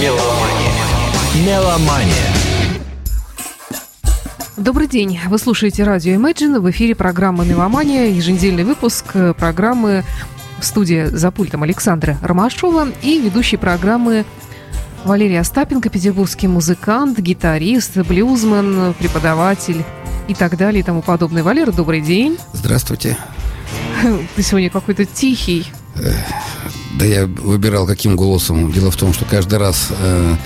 Меломания. Меломания. Добрый день. Вы слушаете радио Imagine. В эфире программа «Меломания». Еженедельный выпуск программы в студии за пультом Александра Ромашова и ведущий программы Валерий Остапенко, петербургский музыкант, гитарист, блюзмен, преподаватель и так далее и тому подобное. Валера, добрый день. Здравствуйте. Ты сегодня какой-то тихий. Да я выбирал каким голосом. Дело в том, что каждый раз э,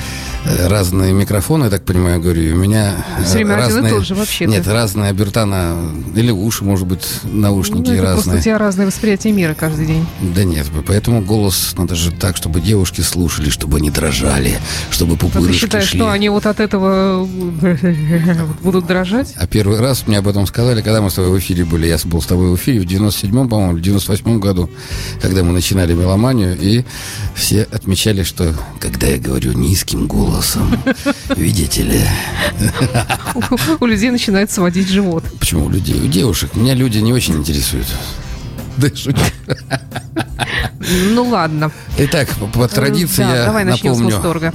разные микрофоны, я так понимаю, говорю, у меня Все время разные... один и тот же вообще Нет, разные обертана, или уши, может быть, наушники ну, разные. Просто у тебя разное восприятие мира каждый день. Да нет, поэтому голос надо же так, чтобы девушки слушали, чтобы они дрожали, чтобы пупырышки Ты считаешь, шли. что они вот от этого будут дрожать? А первый раз мне об этом сказали, когда мы с тобой в эфире были. Я был с тобой в эфире в 97-м, по-моему, в 98-м году, когда мы начинали меломанию, и все отмечали, что когда я говорю низким голосом, голосом. Видите ли? У людей начинает сводить живот. Почему у людей? У девушек. Меня люди не очень интересуют. Шучу. Ну ладно. Итак, по традиции да, я давай напомню с Мусторга.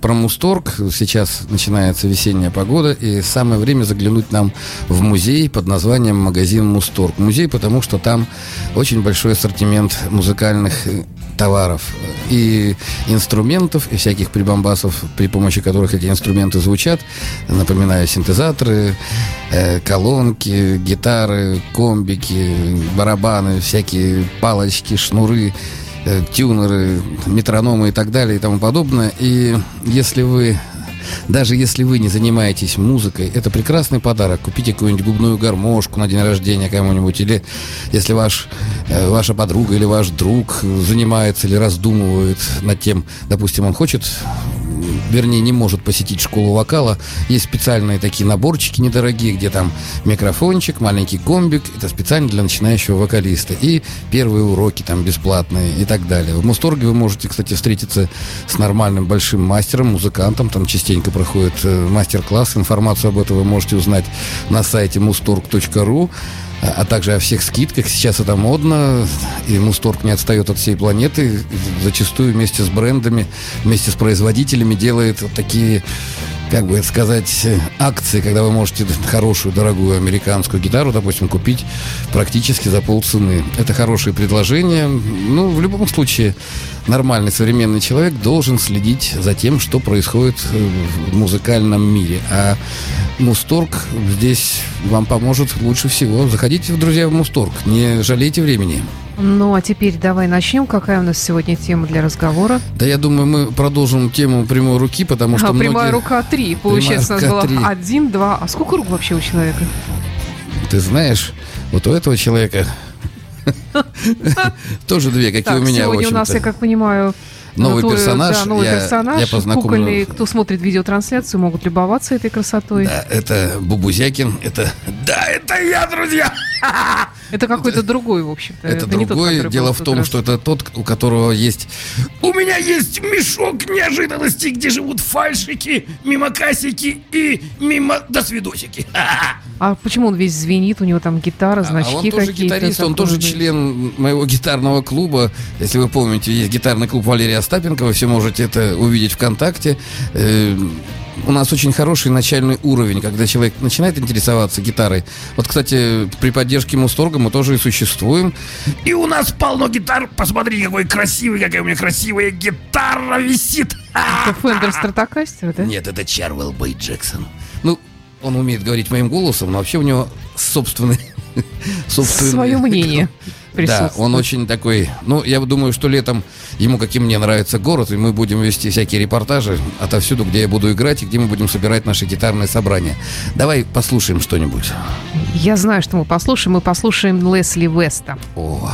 про Мусторг. Сейчас начинается весенняя погода, и самое время заглянуть нам в музей под названием магазин Мусторг. Музей, потому что там очень большой ассортимент музыкальных товаров и инструментов, и всяких прибамбасов, при помощи которых эти инструменты звучат. Напоминаю, синтезаторы, э, колонки, гитары, комбики, барабаны, всякие палочки, шнуры, э, тюнеры, метрономы и так далее и тому подобное. И если вы даже если вы не занимаетесь музыкой, это прекрасный подарок. Купите какую-нибудь губную гармошку на день рождения кому-нибудь. Или если ваш, э, ваша подруга или ваш друг занимается или раздумывает над тем, допустим, он хочет вернее, не может посетить школу вокала. Есть специальные такие наборчики недорогие, где там микрофончик, маленький комбик. Это специально для начинающего вокалиста. И первые уроки там бесплатные и так далее. В Мусторге вы можете, кстати, встретиться с нормальным большим мастером, музыкантом. Там частенько проходит э, мастер-класс. Информацию об этом вы можете узнать на сайте mustorg.ru а также о всех скидках. Сейчас это модно, и Мусторг не отстает от всей планеты. Зачастую вместе с брендами, вместе с производителями делает такие как бы сказать, акции, когда вы можете хорошую, дорогую американскую гитару, допустим, купить практически за полцены. Это хорошее предложение. Ну, в любом случае, нормальный современный человек должен следить за тем, что происходит в музыкальном мире. А Мусторг здесь вам поможет лучше всего. Заходите, друзья, в Мусторг. Не жалейте времени. Ну, а теперь давай начнем. Какая у нас сегодня тема для разговора? Да, я думаю, мы продолжим тему прямой руки, потому что а, многие... прямая рука 3. Получается, у нас было 1, 2. А сколько рук вообще у человека? Ты знаешь, вот у этого человека тоже две, как и у меня, Сегодня у нас, я как понимаю, новый персонаж. Да, новый я, персонаж. Я познакомлю... Кукольный, кто смотрит видеотрансляцию, могут любоваться этой красотой. Да, это Бубузякин. Это... Да, это я, друзья! Это какой-то другой, в общем-то. Это, это другой. Тот, Дело в том, раз. что это тот, у которого есть... У меня есть мешок неожиданностей, где живут фальшики, мимокасики и мимо досвидосики. А почему он весь звенит? У него там гитара, значки а он тоже гитарист, он тоже член моего гитарного клуба. Если вы помните, есть гитарный клуб Валерия Остапенко, вы все можете это увидеть ВКонтакте. У нас очень хороший начальный уровень, когда человек начинает интересоваться гитарой. Вот, кстати, при поддержке Мусторга мы тоже и существуем. И у нас полно гитар. Посмотрите, какой красивый, какая у меня красивая гитара висит. Это Фендер Стратокастер, да? Нет, это Чарвелл Бэй Джексон. Ну, он умеет говорить моим голосом, но вообще у него собственный... собственный Свое мнение. Да, он очень такой... Ну, я думаю, что летом ему, как и мне, нравится город, и мы будем вести всякие репортажи отовсюду, где я буду играть, и где мы будем собирать наши гитарные собрания. Давай послушаем что-нибудь. Я знаю, что мы послушаем. Мы послушаем Лесли Веста. О,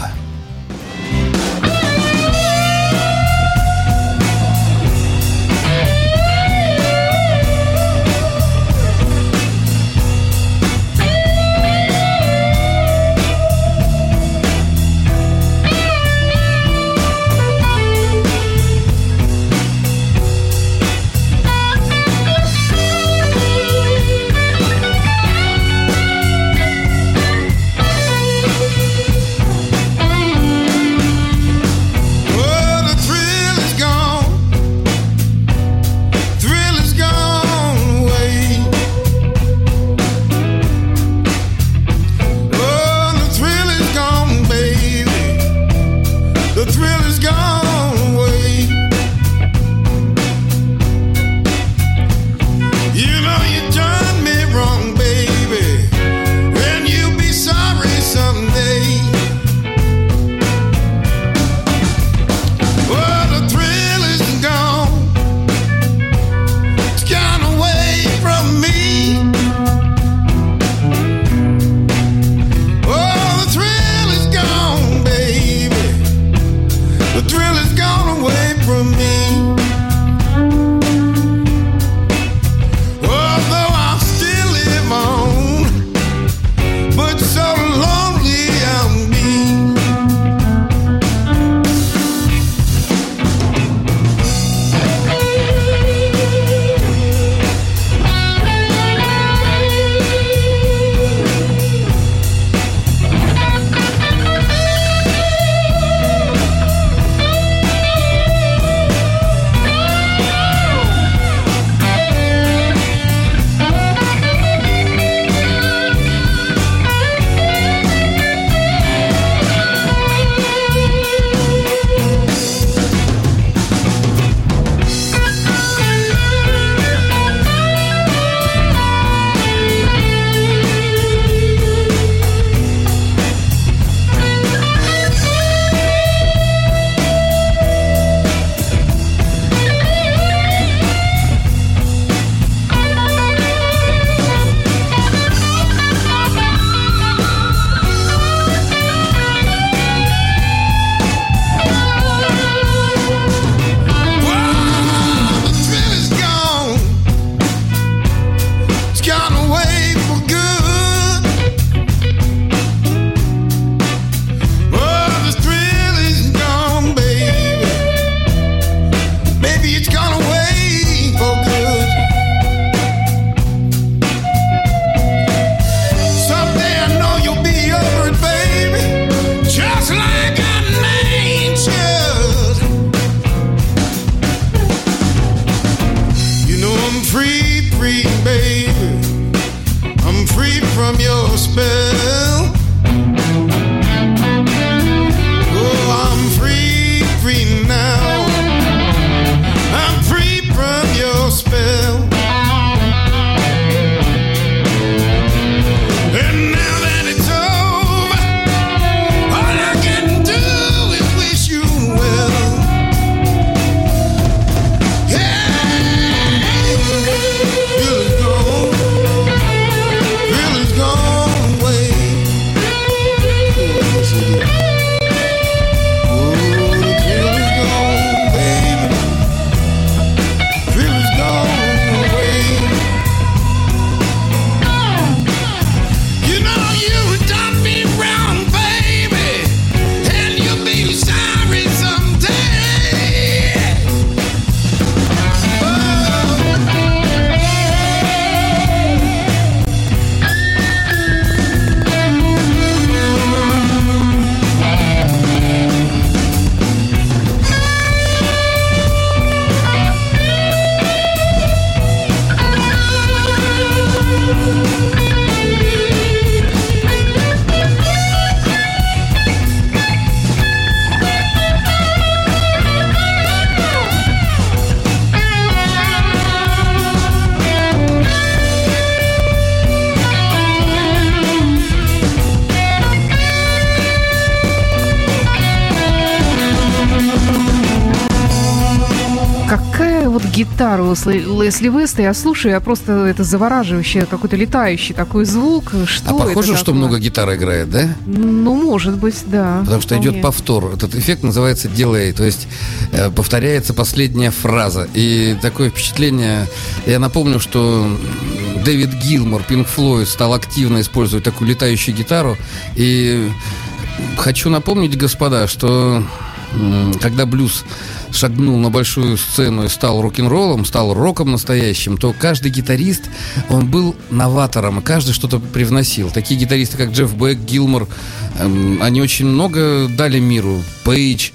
гитару Лесли Веста, я слушаю, я просто это завораживающий, какой-то летающий такой звук. Что а похоже, что много гитар играет, да? Ну, может быть, да. Потому что вполне. идет повтор. Этот эффект называется delay, то есть э, повторяется последняя фраза. И такое впечатление, я напомню, что Дэвид Гилмор, Пинк Флойд, стал активно использовать такую летающую гитару. И хочу напомнить, господа, что когда блюз шагнул на большую сцену и стал рок-н-роллом, стал роком настоящим, то каждый гитарист, он был новатором, и каждый что-то привносил. Такие гитаристы, как Джефф Бек, Гилмор, эм, они очень много дали миру. Пейдж,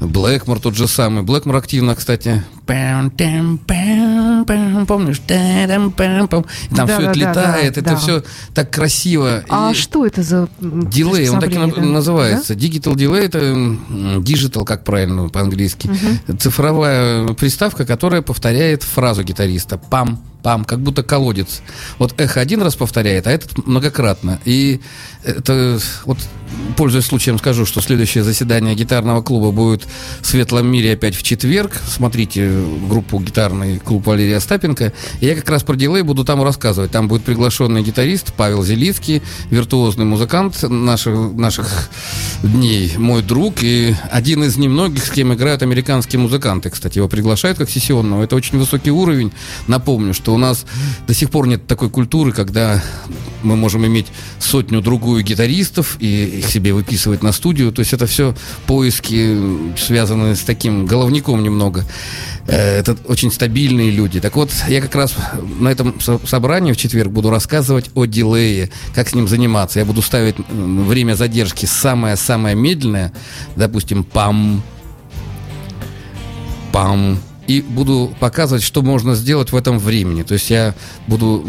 Блэкмор тот же самый. Блэкмор активно, кстати. Помнишь? Там да, все да, это летает, да, это все так красиво. А и что это за Дилей, он так и называется. Digital Delay это digital, как правильно по-английски. Угу. Цифровая приставка, которая повторяет фразу гитариста. Пам, пам, как будто колодец. Вот эхо один раз повторяет, а этот многократно. И это вот, пользуясь случаем, скажу, что следующее заседание гитарного клуба будет в Светлом мире опять в четверг. Смотрите группу гитарный клуб Валерия Остапенко. Я как раз про дилей буду там рассказывать. Там будет приглашенный гитарист Павел Зелицкий, виртуозный музыкант наших, наших дней, мой друг и один из немногих, с кем играют американские музыканты. Кстати, его приглашают как сессионного. Это очень высокий уровень. Напомню, что у нас до сих пор нет такой культуры, когда мы можем иметь сотню-другую гитаристов и их себе выписывать на студию. То есть это все поиски, связанные с таким головником немного. Э, это очень стабильные люди. Так вот, я как раз на этом собрании в четверг буду рассказывать о дилее, как с ним заниматься. Я буду ставить время задержки самое-самое медленное, допустим, пам, пам, и буду показывать, что можно сделать в этом времени. То есть я буду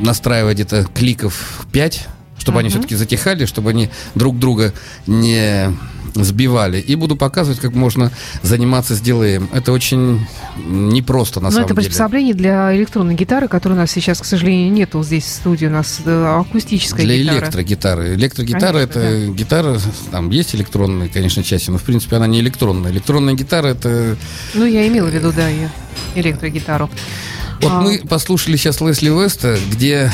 настраивать где-то кликов 5, чтобы uh-huh. они все-таки затихали, чтобы они друг друга не сбивали. И буду показывать, как можно заниматься с дилеем. Это очень непросто на Но самом это деле. это приспособление для электронной гитары, которой у нас сейчас, к сожалению, нету здесь в студии. У нас э, акустическая для гитара. Для электрогитары. Электрогитара это да. гитара, там есть электронные, конечно, части, но в принципе она не электронная. Электронная гитара это... Ну, я имела в виду, да, электрогитару. Вот а... мы послушали сейчас Лесли Веста, где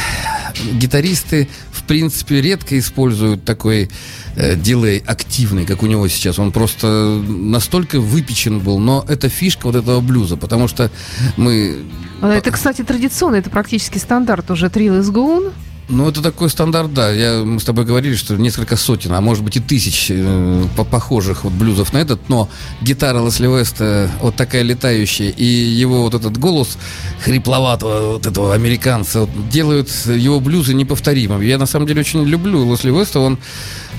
гитаристы, в принципе, редко используют такой э, дилей активный, как у него сейчас. Он просто настолько выпечен был. Но это фишка вот этого блюза, потому что мы... Это, кстати, традиционно, это практически стандарт уже Trill is Gone. Ну, это такой стандарт, да. Я, мы с тобой говорили, что несколько сотен, а может быть и тысяч э, похожих вот блюзов на этот, но гитара Лесли Веста вот такая летающая, и его вот этот голос хрипловатого вот этого американца вот, делают его блюзы неповторимым. Я на самом деле очень люблю Лесли Веста, он э,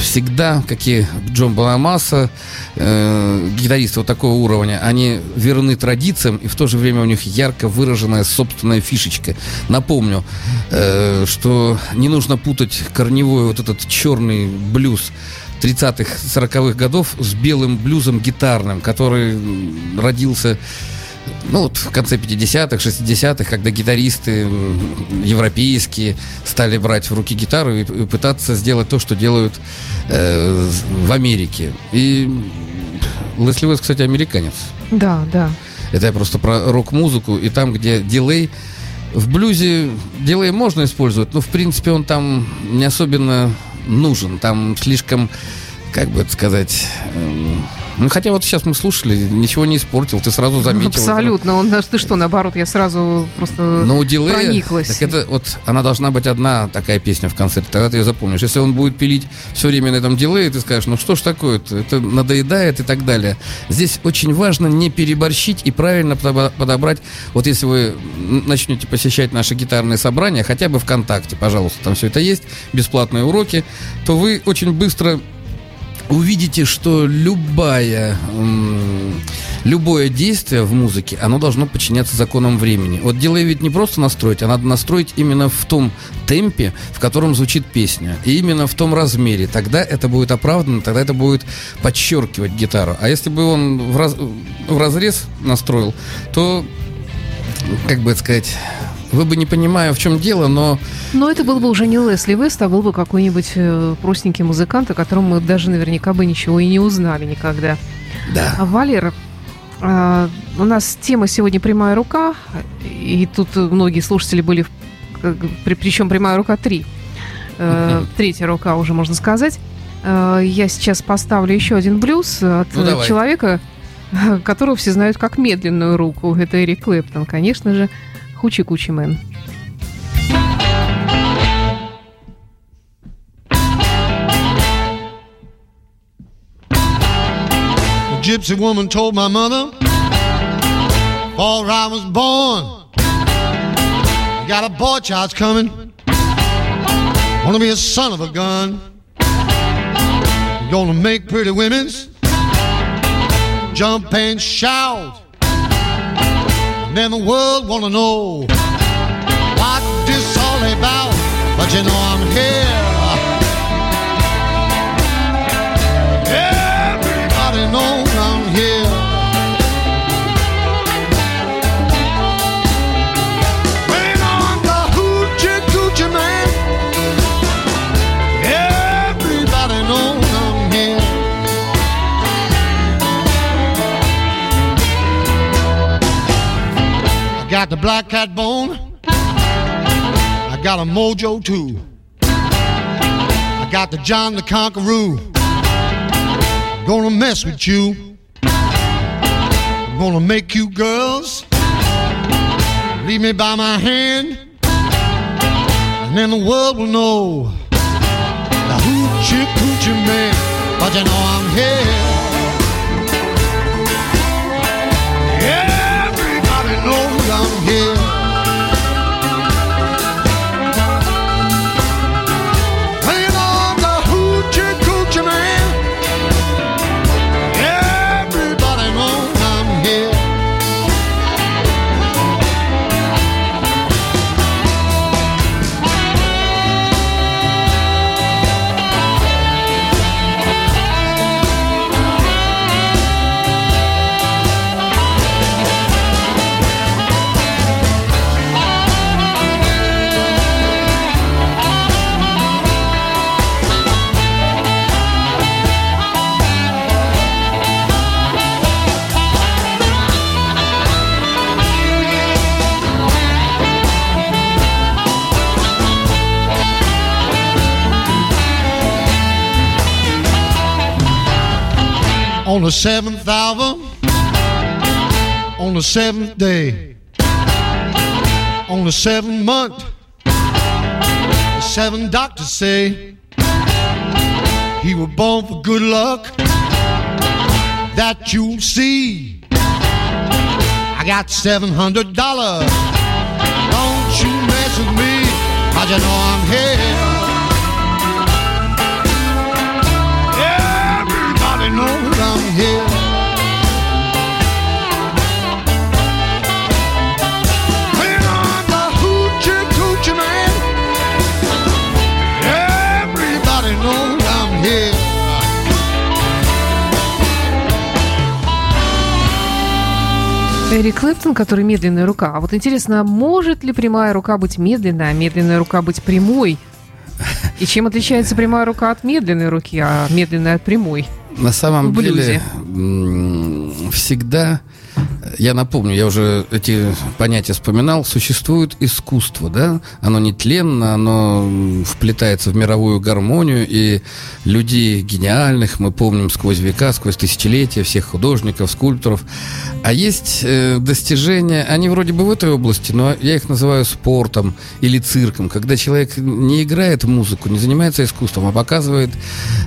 всегда, как и Джон Бонамасса, э, гитаристы вот такого уровня, они верны традициям, и в то же время у них ярко выраженная собственная фишечка. Напомню, Э, что не нужно путать корневой вот этот черный блюз 30-х, 40-х годов с белым блюзом гитарным, который родился ну, вот в конце 50-х, 60-х, когда гитаристы европейские стали брать в руки гитару и, и пытаться сделать то, что делают э, в Америке. И Лесли Уэс, кстати, американец. Да, да. Это я просто про рок-музыку. И там, где дилей в блюзе дилей можно использовать, но в принципе он там не особенно нужен. Там слишком, как бы это сказать, эм, ну, хотя вот сейчас мы слушали, ничего не испортил, ты сразу заметил. Абсолютно. Он, ты что, наоборот, я сразу просто Но у дилея, прониклась. Так это вот, она должна быть одна такая песня в концерте, тогда ты ее запомнишь. Если он будет пилить все время на этом дилее, ты скажешь, ну что ж такое-то, это надоедает и так далее. Здесь очень важно не переборщить и правильно подобрать. Вот если вы начнете посещать наши гитарные собрания, хотя бы ВКонтакте, пожалуйста, там все это есть, бесплатные уроки, то вы очень быстро увидите, что любая, любое действие в музыке, оно должно подчиняться законам времени. Вот делай ведь не просто настроить, а надо настроить именно в том темпе, в котором звучит песня, и именно в том размере. Тогда это будет оправдано, тогда это будет подчеркивать гитару. А если бы он в, раз, в разрез настроил, то, как бы это сказать вы бы не понимая, в чем дело, но... Но это был бы уже не Лесли Вест, а был бы какой-нибудь э, простенький музыкант, о котором мы даже наверняка бы ничего и не узнали никогда. Да. А Валера, а, у нас тема сегодня «Прямая рука», и тут многие слушатели были, причем «Прямая рука 3», э, третья рука уже, можно сказать. Э, я сейчас поставлю еще один блюз от ну, человека, которого все знают как медленную руку. Это Эрик Клэптон, конечно же. Хучи Кучи Мэн. gypsy woman told my mother before I was born. Got a boy child's coming. Wanna be a son of a gun. Gonna make pretty women's jump and shout. then the world wanna know what this all about. But you know I'm here. Everybody knows got the black cat bone. I got a mojo too. I got the John the Conqueror. Gonna mess with you. I'm gonna make you girls leave me by my hand, and then the world will know the hoochie coochie man. But you know I'm here. On the seventh hour, on the seventh day, on the seventh month, the seven doctors say he was born for good luck. That you see. I got seven hundred dollars. Don't you mess with me, you know I'm here. Эрик Клэптон, который медленная рука. А вот интересно, может ли прямая рука быть медленной, а медленная рука быть прямой? И чем отличается прямая рука от медленной руки, а медленная от прямой? На самом деле всегда, я напомню, я уже эти понятия вспоминал, существует искусство, да? Оно не тленно, оно вплетается в мировую гармонию, и людей гениальных мы помним сквозь века, сквозь тысячелетия, всех художников, скульпторов. А есть э, достижения, они вроде бы в этой области, но я их называю спортом или цирком, когда человек не играет музыку, не занимается искусством, а показывает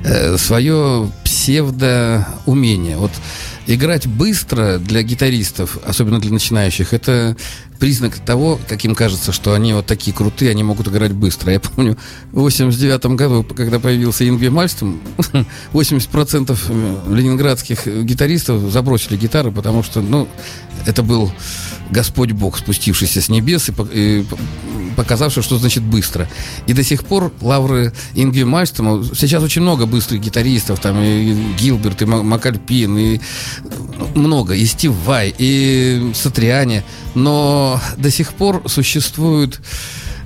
э, свое псевдоумение. Вот играть быстро для гитаристов, особенно для начинающих, это признак того, как им кажется, что они вот такие крутые, они могут играть быстро. Я помню, в 89 году, когда появился Ингви Мальстом, 80% ленинградских гитаристов забросили гитары, потому что, ну, это был Господь Бог, спустившийся с небес и, по- и по- показавший, что значит быстро. И до сих пор лавры Ингви Мальстема, сейчас очень много быстрых гитаристов, там и Гилберт, и Ма- Макальпин, и много, и Стив Вай, и Сатриани, но до сих пор существует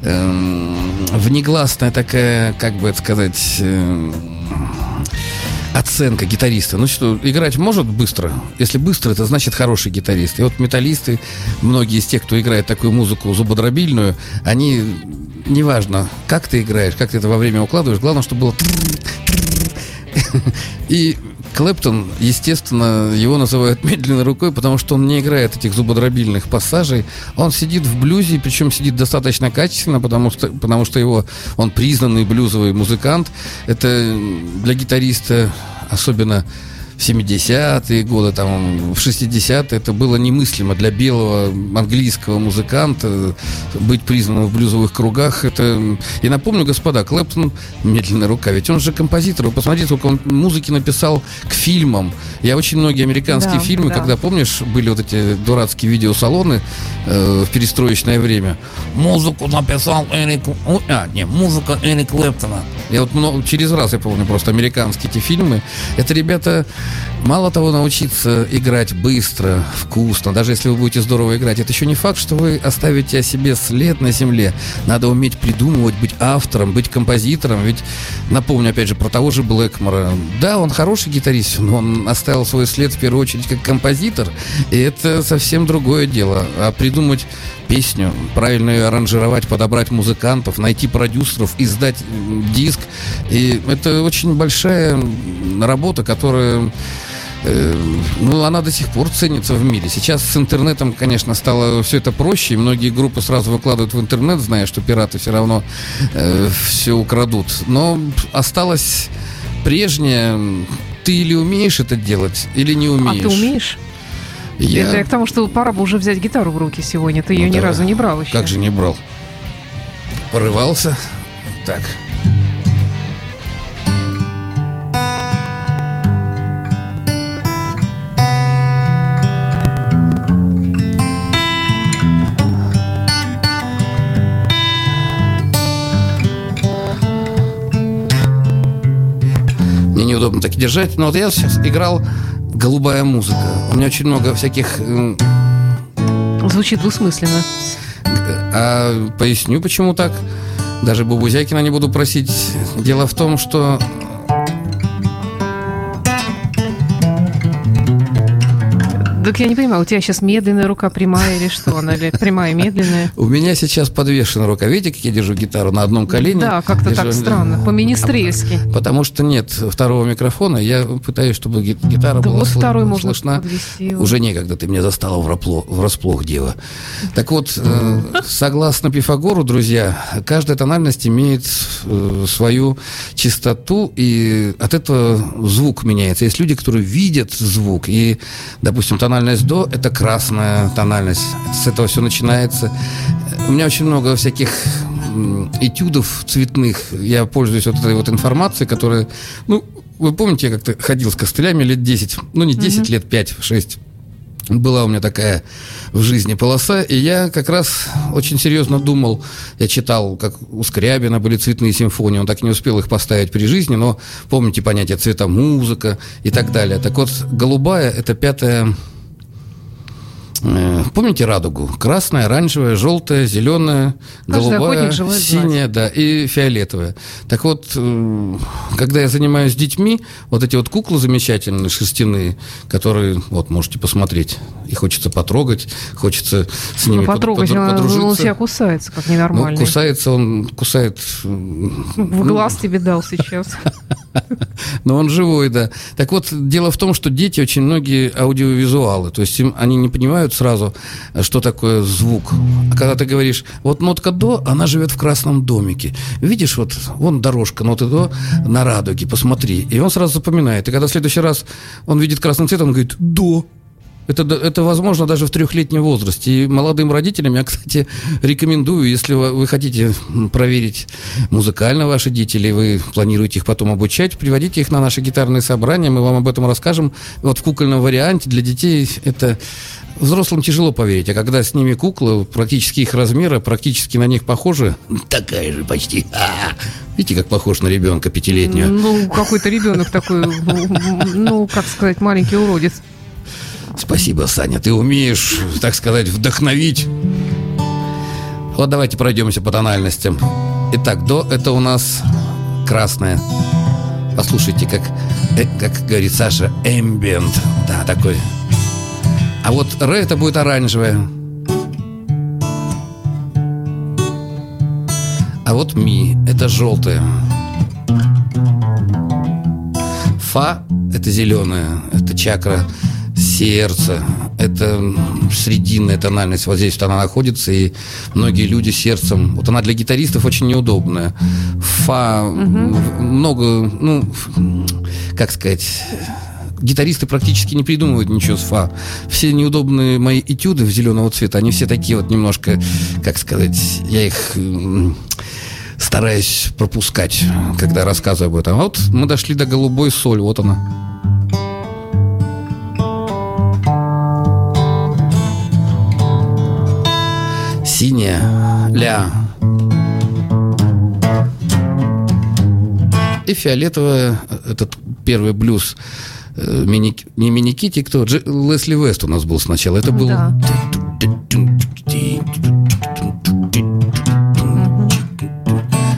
эм, внегласная такая, как бы это сказать, эм, оценка гитариста. Ну что, играть может быстро? Если быстро, это значит хороший гитарист. И вот металлисты, многие из тех, кто играет такую музыку зубодробильную, они, неважно, как ты играешь, как ты это во время укладываешь, главное, чтобы было... И Клэптон, естественно, его называют медленной рукой, потому что он не играет этих зубодробильных пассажей. Он сидит в блюзе, причем сидит достаточно качественно, потому что, потому что его, он признанный блюзовый музыкант. Это для гитариста, особенно 70-е годы, там, в 60-е, это было немыслимо для белого английского музыканта быть признанным в блюзовых кругах. Это... И напомню, господа, Клэптон медленная рука, ведь он же композитор. Вы посмотрите, сколько он музыки написал к фильмам. Я очень многие американские Да, фильмы, да. когда, помнишь, были вот эти дурацкие видеосалоны э, в перестроечное время. Музыку написал Эрик... А, не, музыка Эрик Клэптона. Я вот много, через раз, я помню, просто американские эти фильмы. Это ребята, мало того, научиться играть быстро, вкусно, даже если вы будете здорово играть, это еще не факт, что вы оставите о себе след на земле. Надо уметь придумывать, быть автором, быть композитором. Ведь напомню, опять же, про того же Блэкмора. Да, он хороший гитарист, но он оставил свой след в первую очередь как композитор. И это совсем другое дело. А придумать песню, правильно ее аранжировать, подобрать музыкантов, найти продюсеров, издать диск. И это очень большая работа, которая ну, она до сих пор ценится в мире. Сейчас с интернетом, конечно, стало все это проще. Многие группы сразу выкладывают в интернет, зная, что пираты все равно все украдут. Но осталось прежнее. Ты или умеешь это делать, или не А умеешь. ты умеешь? Я... Это я к тому, что пора бы уже взять гитару в руки сегодня. Ты ее Ну ни да. разу не брал еще. Как же не брал? Порывался. Так. Мне неудобно так держать. Но вот я сейчас играл голубая музыка. У меня очень много всяких Звучит двусмысленно. А поясню, почему так. Даже Бубузякина не буду просить. Дело в том, что Так я не понимаю, у тебя сейчас медленная рука прямая или что? Она или прямая, медленная? У меня сейчас подвешена рука. Видите, как я держу гитару на одном колене? Да, как-то Держу- так странно, по-министрельски. Потому что нет второго микрофона. Я пытаюсь, чтобы ги- гитара Да была вот сл- второй можно слышна. подвести. Уже некогда, ты меня застала врасплох, дева. Так вот, э, согласно Пифагору, друзья, каждая тональность имеет э, свою частоту, и от этого звук меняется. Есть люди, которые видят звук, и, допустим, тональность до – это красная тональность. С этого все начинается. У меня очень много всяких этюдов цветных. Я пользуюсь вот этой вот информацией, которая, ну, вы помните, я как-то ходил с костылями лет 10, ну, не 10, лет 5-6. Была у меня такая в жизни полоса, и я как раз очень серьезно думал, я читал, как у Скрябина были цветные симфонии, он так и не успел их поставить при жизни, но помните понятие цвета музыка и так далее. Так вот, голубая – это пятая Помните радугу? Красная, оранжевая, желтая, зеленая, Каждый голубая, синяя, да, и фиолетовая. Так вот, э, когда я занимаюсь детьми, вот эти вот куклы замечательные, шерстяные, которые, вот, можете посмотреть, и хочется потрогать, хочется с ними Ну, под- потрогать, под- он, он подружиться. себя кусается, как Ну, ненормальный. кусается он, кусает... м, В глаз тебе дал сейчас. Но он живой, да. Так вот, дело в том, что дети очень многие аудиовизуалы. То есть им, они не понимают сразу, что такое звук. А когда ты говоришь, вот нотка до, она живет в красном домике. Видишь, вот вон дорожка ноты до на радуге, посмотри. И он сразу запоминает. И когда в следующий раз он видит красный цвет, он говорит до. Это, это возможно даже в трехлетнем возрасте. И молодым родителям я, кстати, рекомендую, если вы вы хотите проверить музыкально ваши дети, или вы планируете их потом обучать, приводите их на наши гитарные собрания, мы вам об этом расскажем. Вот в кукольном варианте для детей это взрослым тяжело поверить, а когда с ними куклы, практически их размера, практически на них похожи, такая же почти. Видите, как похож на ребенка пятилетнего? Ну, какой-то ребенок такой, ну, как сказать, маленький уродец. Спасибо, Саня. Ты умеешь, так сказать, вдохновить. Вот давайте пройдемся по тональностям. Итак, до это у нас красная. Послушайте, как, э, как говорит Саша, эмбиент. Да, такой. А вот ре это будет оранжевая. А вот ми это желтая. Фа – это зеленая, это чакра сердца, это срединная тональность, вот здесь вот она находится, и многие люди сердцем, вот она для гитаристов очень неудобная. Фа, м, много, ну, как сказать, гитаристы практически не придумывают ничего с фа. Все неудобные мои этюды в зеленого цвета, они все такие вот немножко, как сказать, я их стараюсь пропускать, когда рассказываю об этом. А вот мы дошли до голубой соль, вот она. Ля. И фиолетовая, этот первый блюз, э, мини, не Мини Кити, кто? Дж- Лесли Вест у нас был сначала. Это был... Да.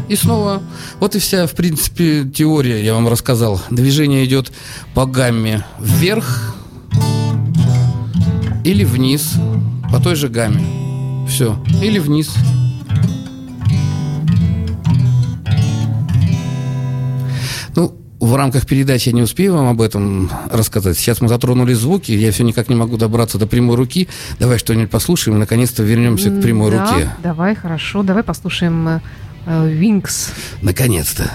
И снова, вот и вся, в принципе, теория, я вам рассказал. Движение идет по гамме вверх или вниз, по той же гамме. Все. Или вниз. В рамках передачи я не успею вам об этом рассказать. Сейчас мы затронули звуки, я все никак не могу добраться до прямой руки. Давай что-нибудь послушаем и наконец-то вернемся к прямой Да, руке. давай, хорошо. Давай послушаем э, э, Винкс. Наконец-то.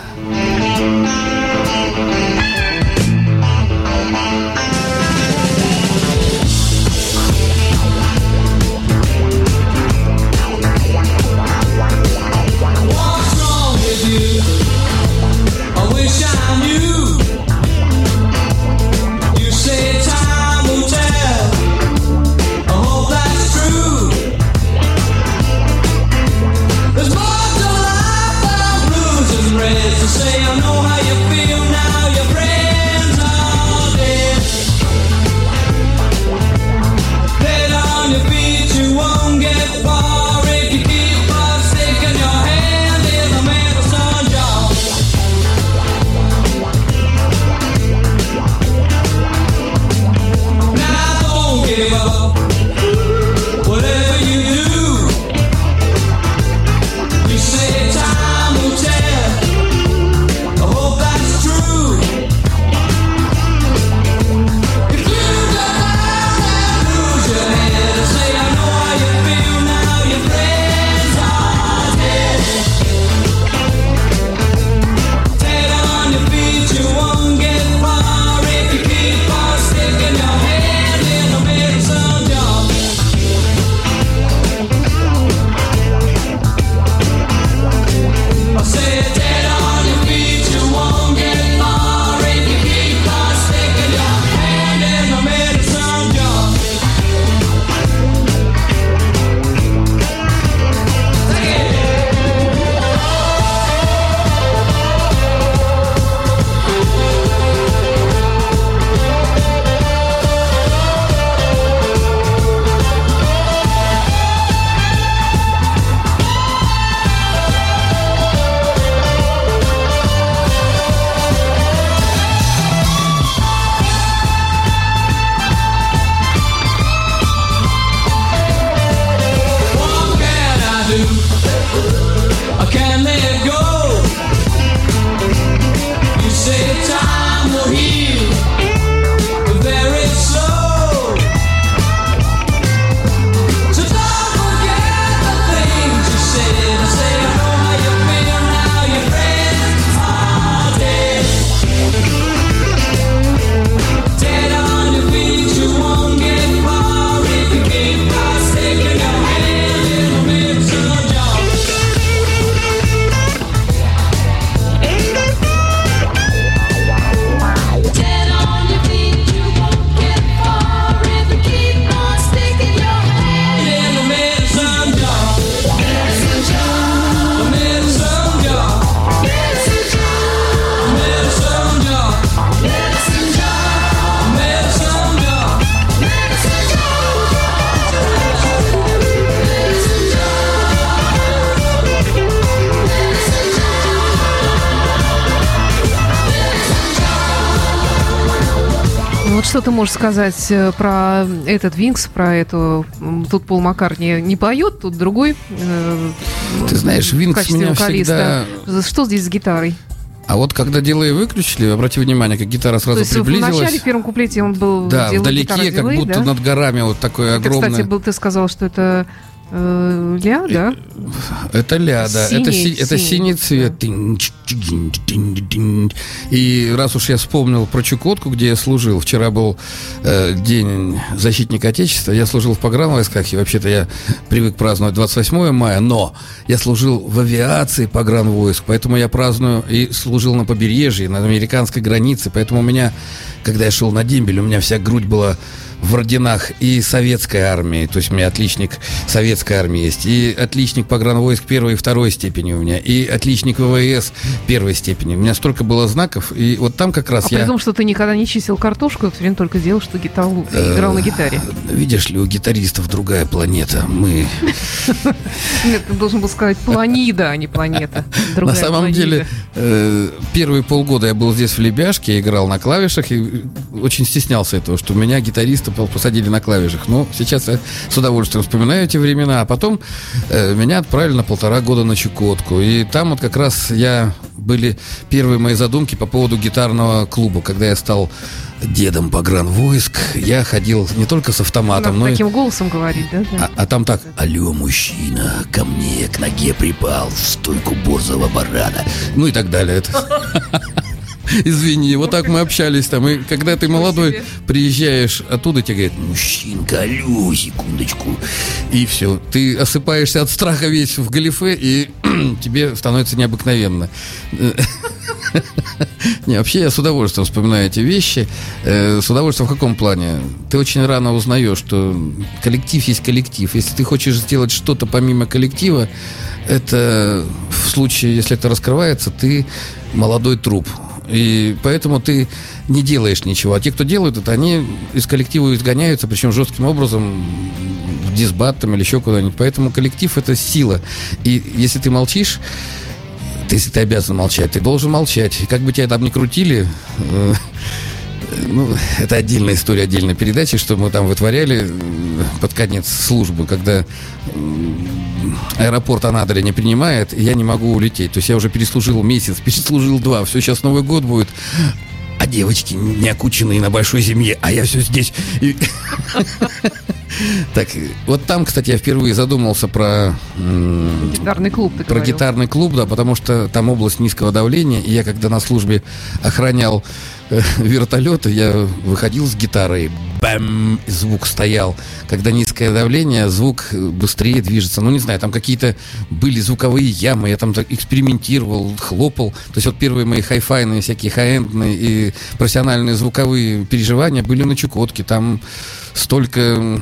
Можешь сказать э, про этот Винкс, про эту... Тут Пол Маккартни не поет, тут другой. э, Ты знаешь, Винкс меня вокалиста. Что здесь с гитарой? А вот когда делай выключили, обрати внимание, как гитара То сразу есть в приблизилась. начале, в первом куплете он был... Да, вдалеке, гитару как дилей, будто да? над горами вот такое Это, огромное. кстати, был, ты сказал, что это ля, да? Это ля, да. Синий, это, си- это синий, синий цвет. И раз уж я вспомнил про Чукотку, где я служил, вчера был э, День защитника Отечества, я служил в погранвойсках, и вообще-то я привык праздновать 28 мая, но я служил в авиации погранвойск, поэтому я праздную и служил на побережье, на американской границе, поэтому у меня, когда я шел на дембель, у меня вся грудь была в орденах и советской армии, то есть у меня отличник советской армии есть, и отличник погранвойск первой и второй степени у меня, и отличник ВВС первой степени. У меня столько было знаков, и вот там как раз А я... при том, что ты никогда не чистил картошку, все время только делал, что гитару, Э, играл на гитаре. Видишь ли, у гитаристов другая планета. Мы Нет, ты должен был сказать планида, а не планета. На самом деле э, первые полгода я был здесь в Лебяшке, играл на клавишах и очень стеснялся этого, что меня гитариста пол- посадили на клавишах. Но сейчас я с удовольствием вспоминаю эти времена, а потом э, меня отправили на полтора года на Чукотку. И там вот как раз я были первые мои задумки по поводу гитарного клуба, когда я стал дедом погранвойск, я ходил не только с автоматом, Надо но и таким голосом говорить, да? да. а, а там так, алло, мужчина, ко мне к ноге припал в стойку борзого барана. Ну и так далее. Это- Извини, вот так мы общались там. И когда ты молодой, приезжаешь оттуда, тебе говорят, мужчинка, алло, секундочку. И все. Ты осыпаешься от страха весь в галифе, и тебе становится необыкновенно. Не, вообще я с удовольствием вспоминаю эти вещи. Э, с удовольствием в каком плане? Ты очень рано узнаешь, что коллектив есть коллектив. Если ты хочешь сделать что-то помимо коллектива, это в случае, если это раскрывается, ты молодой труп. И поэтому ты не делаешь ничего. А те, кто делают это, они из коллектива изгоняются, причем жестким образом, в дисбат там или еще куда-нибудь. Поэтому коллектив это сила. И если ты молчишь, ты, если ты обязан молчать, ты должен молчать. Как бы тебя там ни крутили, э, ну, это отдельная история, отдельной передачи, что мы там вытворяли э, под конец службы, когда м, аэропорт Анадыря не принимает, я не могу улететь. То есть я уже переслужил месяц, переслужил два, все, сейчас Новый год будет. А девочки не окученные на большой земле, а я все здесь. Так, вот там, кстати, я впервые задумался про Гитарный клуб, про говорил. гитарный клуб, да, потому что там область низкого давления, и я когда на службе охранял э, вертолеты, я выходил с гитарой, бэм, звук стоял. Когда низкое давление, звук э, быстрее движется. Ну, не знаю, там какие-то были звуковые ямы, я там экспериментировал, хлопал. То есть вот первые мои хай-файные, всякие хай-эндные и профессиональные звуковые переживания были на Чукотке. Там столько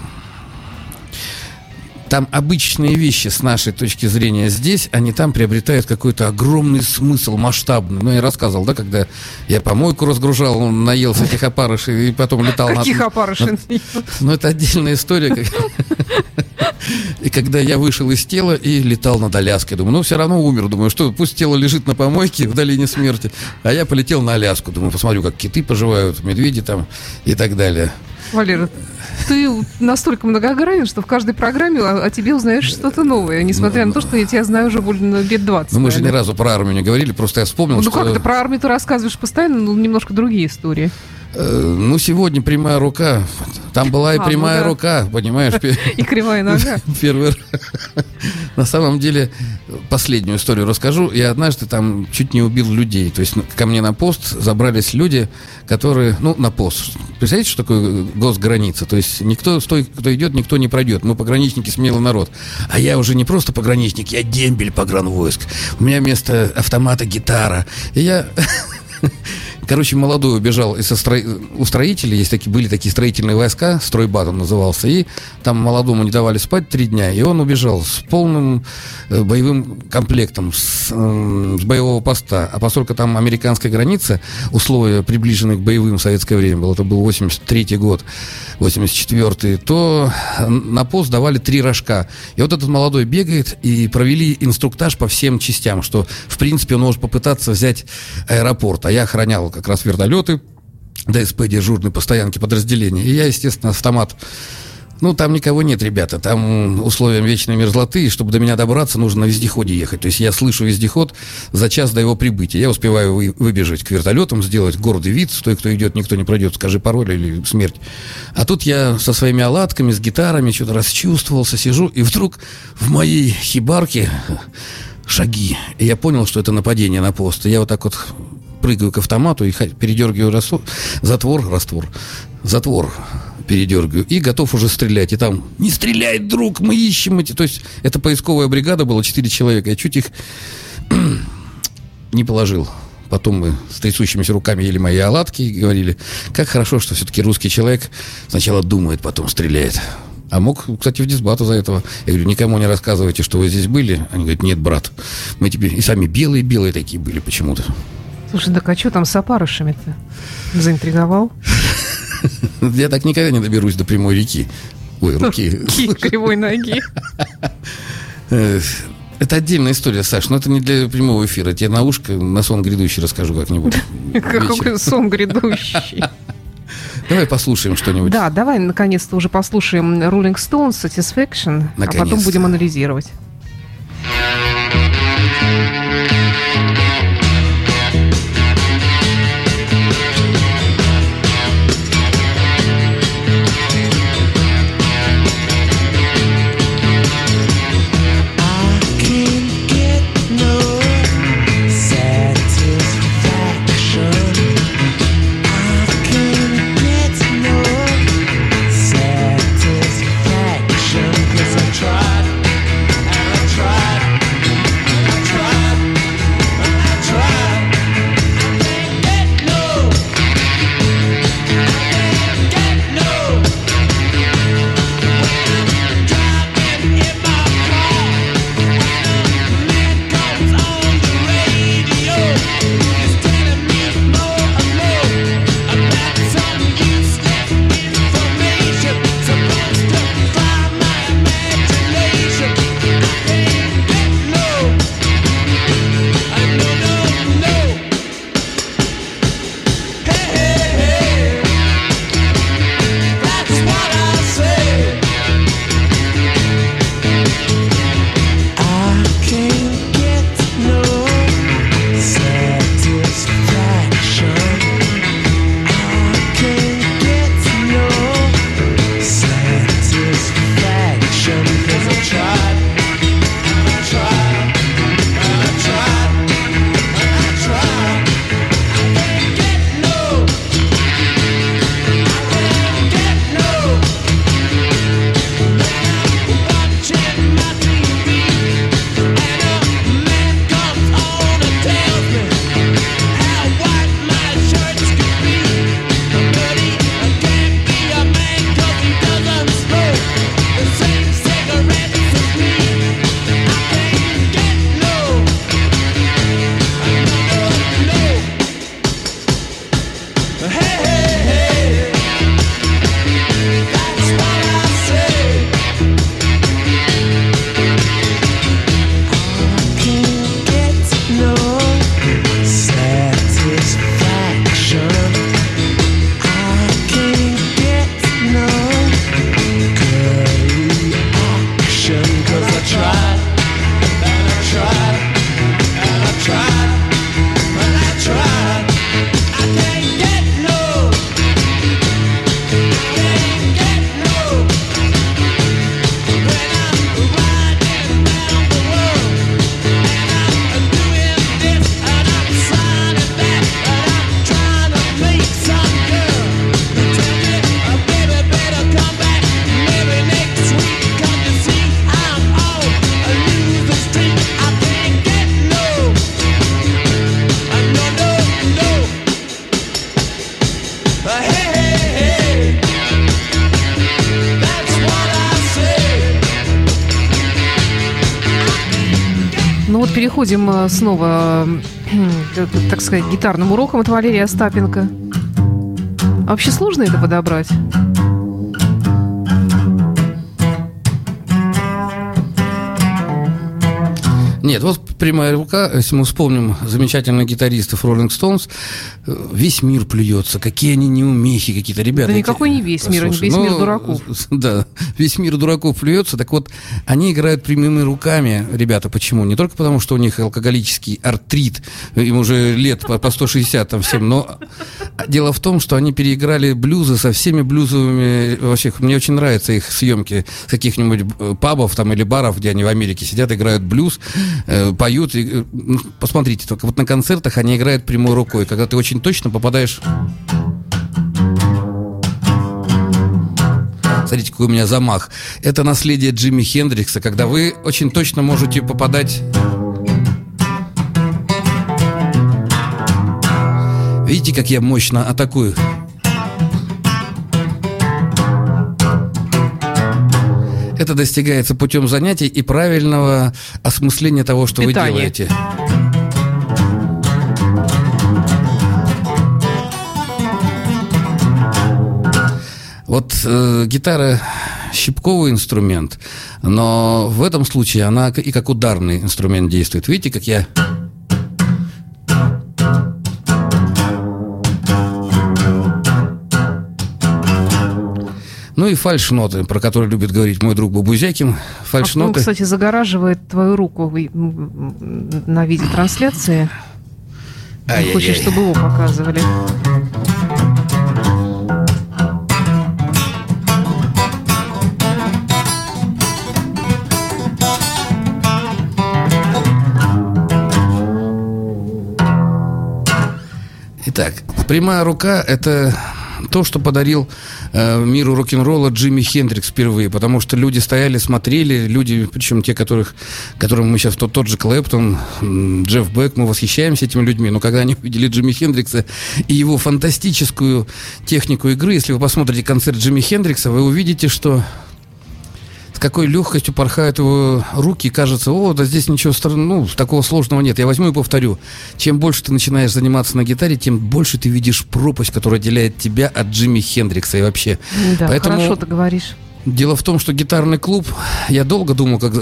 там обычные вещи с нашей точки зрения здесь, они там приобретают какой-то огромный смысл, масштабный. Ну, я рассказывал, да, когда я помойку разгружал, он наелся этих опарышей и потом летал на... Каких опарышей? Ну, это отдельная история. И когда я вышел из тела и летал над Аляской, думаю, ну, все равно умер. Думаю, что пусть тело лежит на помойке в долине смерти. А я полетел на Аляску. Думаю, посмотрю, как киты поживают, медведи там и так далее. Валера, ты настолько многогранен, что в каждой программе о, о тебе узнаешь что-то новое, несмотря на то, что я тебя знаю уже более лет 20. Ну, мы же ни разу про армию не говорили, просто я вспомнил, Ну что... как это, про армию ты рассказываешь постоянно, но немножко другие истории. Э, Ну, сегодня прямая рука. Там была и А, ну прямая да. рука, понимаешь? И кривая нога. Первый. На самом деле, последнюю историю расскажу. Я однажды там чуть не убил людей. То есть ну, ко мне на пост забрались люди, которые... Ну, на пост. Представляете, что такое госграница? То есть никто, стой, кто идет, никто не пройдет. Мы пограничники, смелый народ. А я уже не просто пограничник, я дембель погранвойск. У меня вместо автомата гитара. И я... Короче, молодой убежал из у строителей, есть такие, были такие строительные войска, стройбат он назывался, и там молодому не давали спать три дня, и он убежал с полным э, боевым комплектом, с, э, с боевого поста. А поскольку там американская граница, условия приближенные к боевым в советское время было, это был 83 год, 84 то на пост давали три рожка. И вот этот молодой бегает, и провели инструктаж по всем частям, что, в принципе, он может попытаться взять аэропорт. А я охранял как раз вертолеты, ДСП дежурный по стоянке подразделения. И я, естественно, автомат ну, там никого нет, ребята. Там условиям вечной мерзлоты, и чтобы до меня добраться, нужно на вездеходе ехать. То есть я слышу вездеход за час до его прибытия. Я успеваю вы- выбежать к вертолетам, сделать гордый вид. Стой, кто идет, никто не пройдет, скажи пароль или смерть. А тут я со своими оладками, с гитарами, что-то расчувствовался, сижу, и вдруг в моей хибарке шаги. И я понял, что это нападение на пост. И я вот так вот прыгаю к автомату и передергиваю раствор, затвор, раствор, затвор передергиваю и готов уже стрелять. И там, не стреляй, друг, мы ищем эти. То есть это поисковая бригада была, 4 человека. Я чуть их не положил. Потом мы с трясущимися руками ели мои оладки и говорили, как хорошо, что все-таки русский человек сначала думает, потом стреляет. А мог, кстати, в дисбату за этого. Я говорю, никому не рассказывайте, что вы здесь были. Они говорят, нет, брат, мы тебе... И сами белые-белые такие были почему-то. Слушай, так а что там с опарышами-то? Заинтриговал? Я так никогда не доберусь до прямой реки. Ой, руки. Ки кривой ноги. Э, Это отдельная история, Саш, но это не для прямого эфира. Тебе на ушко на сон грядущий расскажу как-нибудь. Какой сон грядущий. Давай послушаем что-нибудь. Да, давай наконец-то уже послушаем Rolling Stones Satisfaction, а потом будем анализировать. Переходим э, снова, э, к, так сказать, гитарным урокам от Валерия Остапенко. А вообще сложно это подобрать? Нет, вот прямая рука, если мы вспомним замечательных гитаристов Rolling Stones, э, весь мир плюется, какие они неумехи какие-то, ребята. Да эти- никакой не весь мир, Слушай, весь мир ну, дураков. Да, весь мир дураков плюется, так вот, они играют прямыми руками, ребята, почему? Не только потому, что у них алкоголический артрит, им уже лет по, по 160 там всем, но дело в том, что они переиграли блюзы со всеми блюзовыми, вообще, мне очень нравятся их съемки с каких-нибудь э, пабов там или баров, где они в Америке сидят, играют блюз, э, поют. и, э, ну, посмотрите, только вот на концертах они играют прямой рукой, когда ты очень точно попадаешь Смотрите, какой у меня замах. Это наследие Джимми Хендрикса, когда вы очень точно можете попадать... Видите, как я мощно атакую? Это достигается путем занятий и правильного осмысления того, что Питания. вы делаете. Вот э, гитара щипковый инструмент, но в этом случае она и как ударный инструмент действует. Видите, как я... Ну и фальш-ноты, про которые любит говорить мой друг Бабузякин. Он, Фальш-ноты... кстати, загораживает твою руку на виде трансляции. Хочешь, чтобы его показывали. Итак, прямая рука – это то, что подарил э, миру рок-н-ролла Джимми Хендрикс впервые, потому что люди стояли, смотрели, люди, причем те, которых, которым мы сейчас, тот, тот же Клэптон, Джефф Бек, мы восхищаемся этими людьми, но когда они увидели Джимми Хендрикса и его фантастическую технику игры, если вы посмотрите концерт Джимми Хендрикса, вы увидите, что какой легкостью порхают его руки, кажется, о, да здесь ничего стра- ну, такого сложного нет. Я возьму и повторю. Чем больше ты начинаешь заниматься на гитаре, тем больше ты видишь пропасть, которая отделяет тебя от Джимми Хендрикса и вообще. Да, Поэтому хорошо ты говоришь. Дело в том, что гитарный клуб, я долго думал, как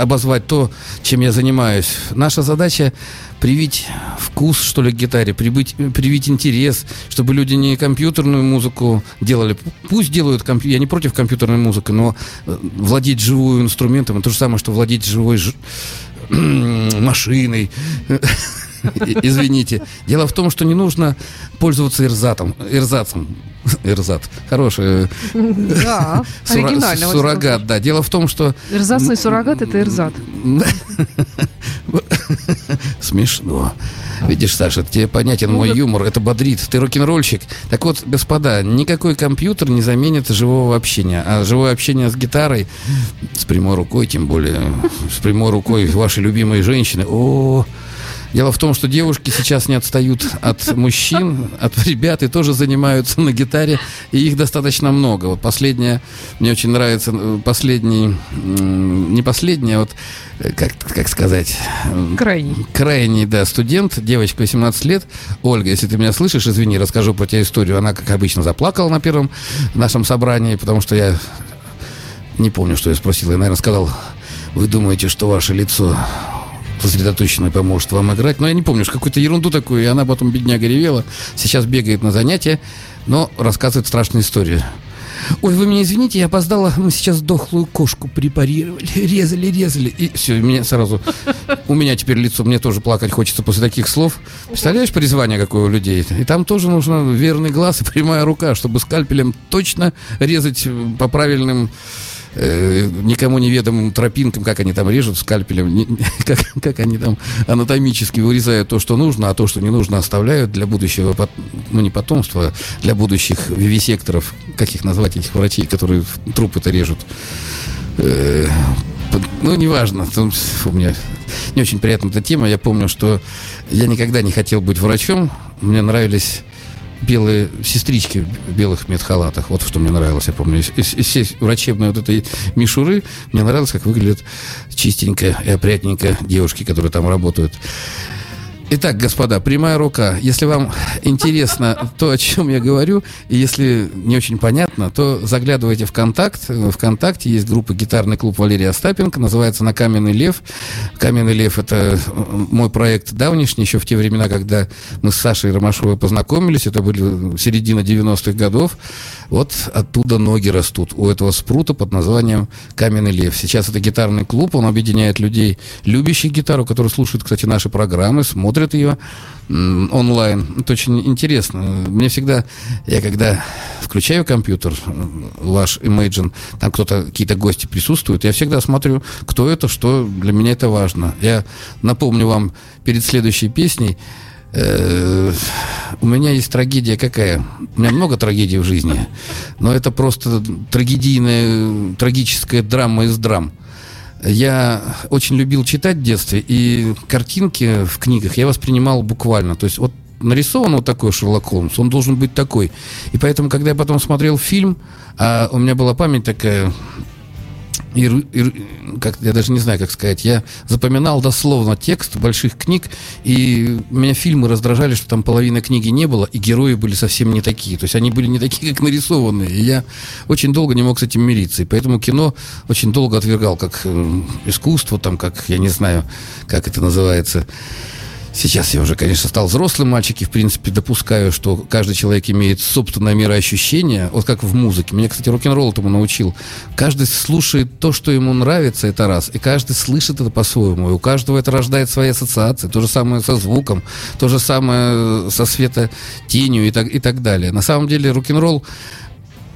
обозвать то, чем я занимаюсь. Наша задача привить вкус, что ли, к гитаре, прибыть, привить интерес, чтобы люди не компьютерную музыку делали. Пусть делают, компью- я не против компьютерной музыки, но э, владеть живую инструментом, это то же самое, что владеть живой машиной. Извините. Дело в том, что не нужно пользоваться ирзатом, ирзацем. Ирзат. Хороший Да, Сура- оригинально. Суррогат, да. Дело в том, что... сказал. Эрзацный суррогат – это эрзат. Смешно. Видишь, Саша, тебе понятен Ну, мой да. юмор, это бодрит. Ты рок-н-ролльщик. Так вот, господа, никакой компьютер не заменит живого общения. А живое общение с гитарой, с прямой рукой, тем более, с прямой рукой вашей любимой женщины, о Дело в том, что девушки сейчас не отстают от мужчин, от ребят и тоже занимаются на гитаре, и их достаточно много. Вот последняя, мне очень нравится э, последний, не последний, а вот, э, как, как сказать, Крайний. крайний, да, студент, девочка 18 лет. Ольга, если ты меня слышишь, извини, расскажу про тебя историю. Она, как обычно, заплакала на первом нашем собрании, потому что я не помню, что я спросил. Я, наверное, сказал, вы думаете, что ваше лицо сосредоточенное поможет вам играть. Но я не помню, что какую-то ерунду такую, и она потом, бедняга, ревела. Сейчас бегает на занятия, но рассказывает страшную историю. Ой, вы меня извините, я опоздала. Мы сейчас дохлую кошку препарировали. Резали, резали. И все, меня сразу... У меня теперь лицо, мне тоже плакать хочется после таких слов. Представляешь, призвание какое у людей? И там тоже нужно верный глаз и прямая рука, чтобы скальпелем точно резать по правильным э, никому неведомым тропинкам, как они там режут скальпелем, не- как, как они там анатомически вырезают то, что нужно, а то, что не нужно, оставляют для будущего, ну не потомства, а для будущих вивисекторов, как их назвать, этих врачей, которые трупы-то режут. Э, Ну, неважно. Там У меня не очень приятная эта тема. Я помню, что я никогда не хотел быть врачом. Мне нравились белые сестрички в белых медхалатах. Вот что мне нравилось, я помню. Из, из- всей вот этой мишуры мне нравилось, как выглядят чистенько и опрятненько девушки, которые там работают. Итак, господа, прямая рука. Если вам интересно то, о чем я говорю, и если не очень понятно, то заглядывайте в контакт. ВКонтакте есть группа «Гитарный клуб Валерия Остапенко», называется «На каменный лев». «Каменный лев» — это мой проект давнишний, еще в те времена, когда мы с Сашей Ромашовой познакомились, это были середина 90-х годов. Вот оттуда ноги растут у этого спрута под названием «Каменный лев». Сейчас это гитарный клуб, он объединяет людей, любящих гитару, которые слушают, кстати, наши программы, смотрят ее м, онлайн. Это очень интересно. Мне всегда, я когда включаю компьютер, ваш Imagine, там кто-то, какие-то гости присутствуют, я всегда смотрю, кто это, что для меня это важно. Я напомню вам перед следующей песней, Э, у меня есть трагедия какая? У меня много трагедий в жизни, но это просто трагедийная, трагическая драма из драм. Я очень любил читать в детстве, и картинки в книгах я воспринимал буквально. То есть вот нарисован вот такой Шерлок Холмс, он должен быть такой. И поэтому, когда я потом смотрел фильм, а у меня была память такая и, и- как, я даже не знаю, как сказать, я запоминал дословно текст больших книг, и меня фильмы раздражали, что там половины книги не было, и герои были совсем не такие. То есть они были не такие, как нарисованные. И я очень долго не мог с этим мириться. И поэтому кино очень долго отвергал как э, искусство, там, как, я не знаю, как это называется, Сейчас я уже, конечно, стал взрослым мальчик и, в принципе, допускаю, что каждый человек имеет собственное мироощущение, вот как в музыке. Меня, кстати, рок-н-ролл этому научил. Каждый слушает то, что ему нравится, это раз, и каждый слышит это по-своему. И у каждого это рождает свои ассоциации. То же самое со звуком, то же самое со светотенью и так, и так далее. На самом деле рок-н-ролл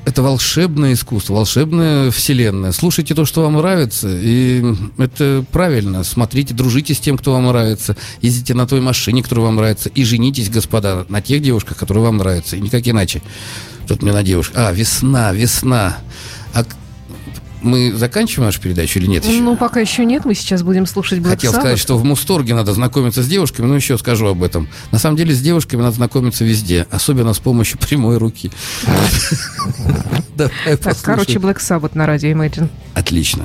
это волшебное искусство, волшебная вселенная. Слушайте то, что вам нравится, и это правильно. Смотрите, дружите с тем, кто вам нравится. Ездите на той машине, которая вам нравится. И женитесь, господа, на тех девушках, которые вам нравятся. И никак иначе. Тут мне на девушек. А, весна, весна. А мы заканчиваем нашу передачу или нет еще? Ну, пока еще нет, мы сейчас будем слушать Black Хотел Sabbath. сказать, что в Мусторге надо знакомиться с девушками, но еще скажу об этом. На самом деле с девушками надо знакомиться везде, особенно с помощью прямой руки. Так, короче, Black Sabbath на радио Imagine. Отлично.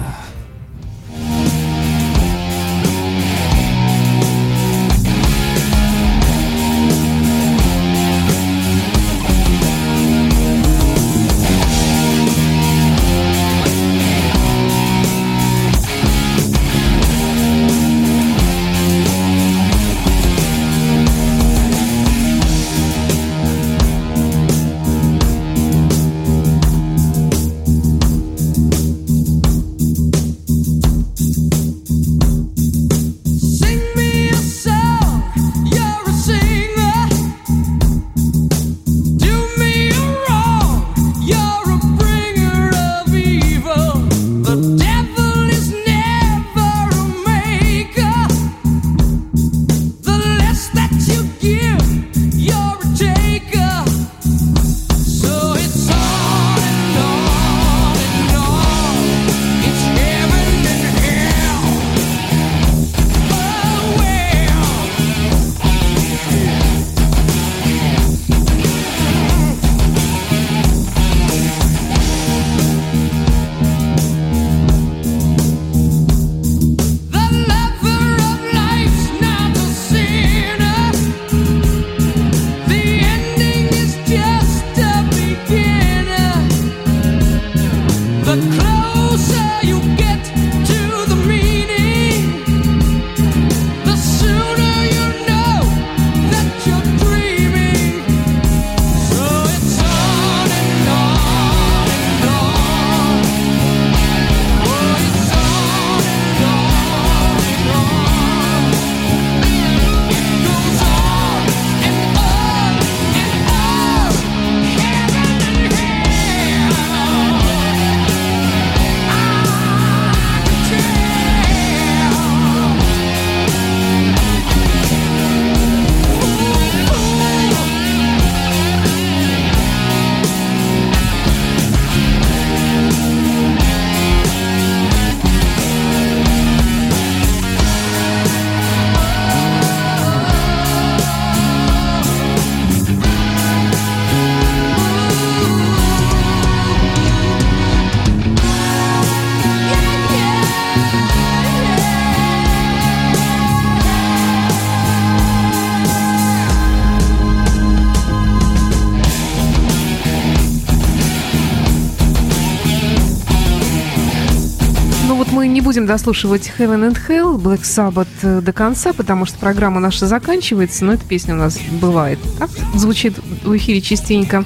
Мы не будем дослушивать Heaven and Hell, Black Sabbath э, до конца, потому что программа наша заканчивается, но эта песня у нас бывает. Так звучит в эфире частенько.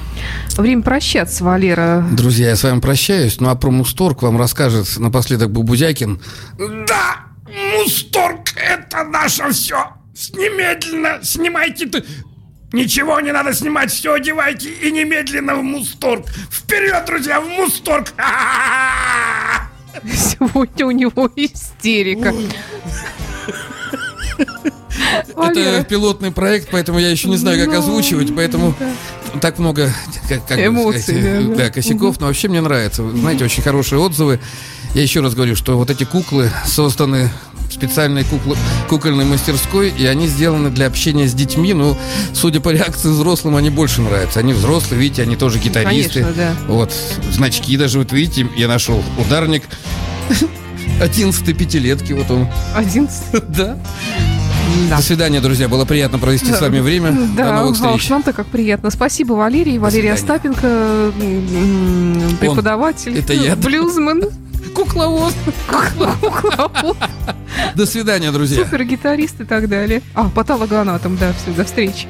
Время прощаться, Валера. Друзья, я с вами прощаюсь. Ну а про Мусторг вам расскажет напоследок Бубузякин. Да, Мусторг, это наше все. Немедленно снимайте ты. Ничего не надо снимать, все одевайте и немедленно в Мусторг. Вперед, друзья, в Мусторг! Ха-ха-ха! Сегодня у него истерика. Это пилотный проект, поэтому я еще не знаю, как Ну, озвучивать, поэтому так много как, как бы Эмоций, сказать, да, да, да. косяков, но вообще мне нравится. Знаете, очень хорошие отзывы. Я еще раз говорю, что вот эти куклы созданы специальной куклы, кукольной мастерской, и они сделаны для общения с детьми. Ну, судя по реакции взрослым, они больше нравятся. Они взрослые, видите, они тоже гитаристы. Конечно, да. Вот, значки даже, вот видите, я нашел ударник 11 пятилетки, вот он. один... Да. Да. До свидания, друзья. Было приятно провести с вами время. До Да, новых а уж встреч. нам-то как приятно. Спасибо, Валерий. Валерий. Остапенко, преподаватель, Это я. блюзман, Кукловоз. кукловод, До свидания, друзья. супергитарист и так далее. А, патологоанатом, да, все, до встречи.